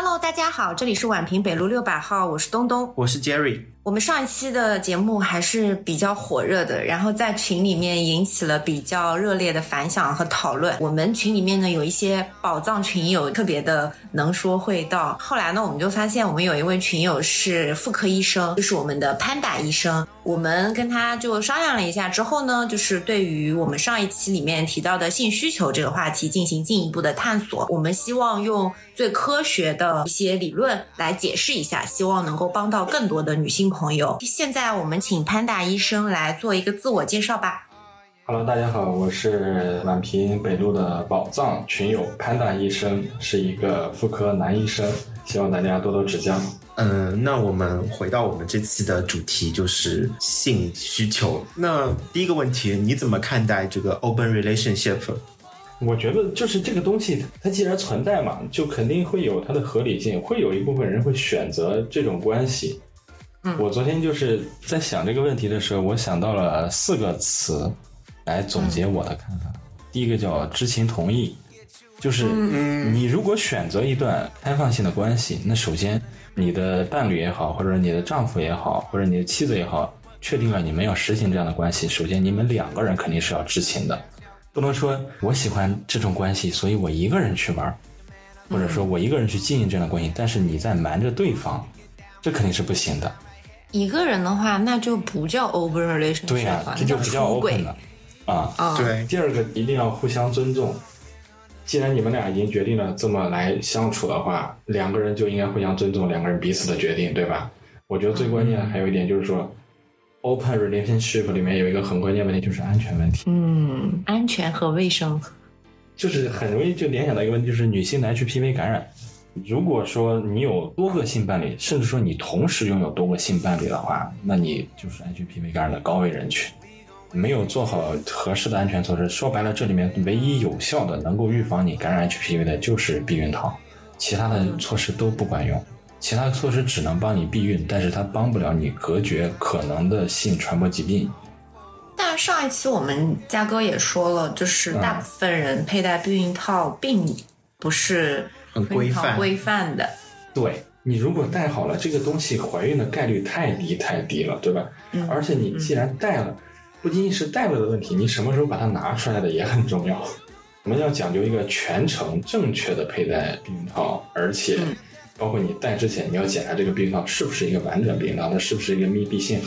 Hello，大家好，这里是宛平北路六百号，我是东东，我是 Jerry。我们上一期的节目还是比较火热的，然后在群里面引起了比较热烈的反响和讨论。我们群里面呢有一些宝藏群友特别的能说会道。后来呢，我们就发现我们有一位群友是妇科医生，就是我们的潘达医生。我们跟他就商量了一下之后呢，就是对于我们上一期里面提到的性需求这个话题进行进一步的探索。我们希望用最科学的一些理论来解释一下，希望能够帮到更多的女性。朋友，现在我们请潘大医生来做一个自我介绍吧。Hello，大家好，我是宛平北路的宝藏群友潘大医生，是一个妇科男医生，希望大家多多指教。嗯，那我们回到我们这次的主题，就是性需求。那第一个问题，你怎么看待这个 open relationship？我觉得就是这个东西，它既然存在嘛，就肯定会有它的合理性，会有一部分人会选择这种关系。我昨天就是在想这个问题的时候，我想到了四个词来总结我的看法。第一个叫知情同意，就是你如果选择一段开放性的关系，那首先你的伴侣也好，或者你的丈夫也好，或者你的妻子也好，确定了你们要实行这样的关系，首先你们两个人肯定是要知情的，不能说我喜欢这种关系，所以我一个人去玩，或者说我一个人去经营这样的关系，但是你在瞒着对方，这肯定是不行的。一个人的话，那就不叫 open relationship，对呀，这就不叫 open 了啊。对，第二个一定要互相尊重。既然你们俩已经决定了这么来相处的话，两个人就应该互相尊重两个人彼此的决定，对吧？我觉得最关键的还有一点就是说，open relationship 里面有一个很关键问题就是安全问题。嗯，安全和卫生，就是很容易就联想到一个问题，就是女性来去 P V 感染。如果说你有多个性伴侣，甚至说你同时拥有多个性伴侣的话，那你就是 HPV 感染的高危人群。没有做好合适的安全措施，说白了，这里面唯一有效的能够预防你感染 HPV 的就是避孕套，其他的措施都不管用。其他的措施只能帮你避孕，但是它帮不了你隔绝可能的性传播疾病。但上一期我们嘉哥也说了，就是大部分人佩戴避孕套并不是很。规范规范的，对你如果戴好了这个东西，怀孕的概率太低太低了，对吧？嗯。而且你既然戴了，不仅仅是戴了的问题，你什么时候把它拿出来的也很重要。我们要讲究一个全程正确的佩戴避孕套，而且包括你戴之前，你要检查这个避孕套是不是一个完整避孕套，它是不是一个密闭性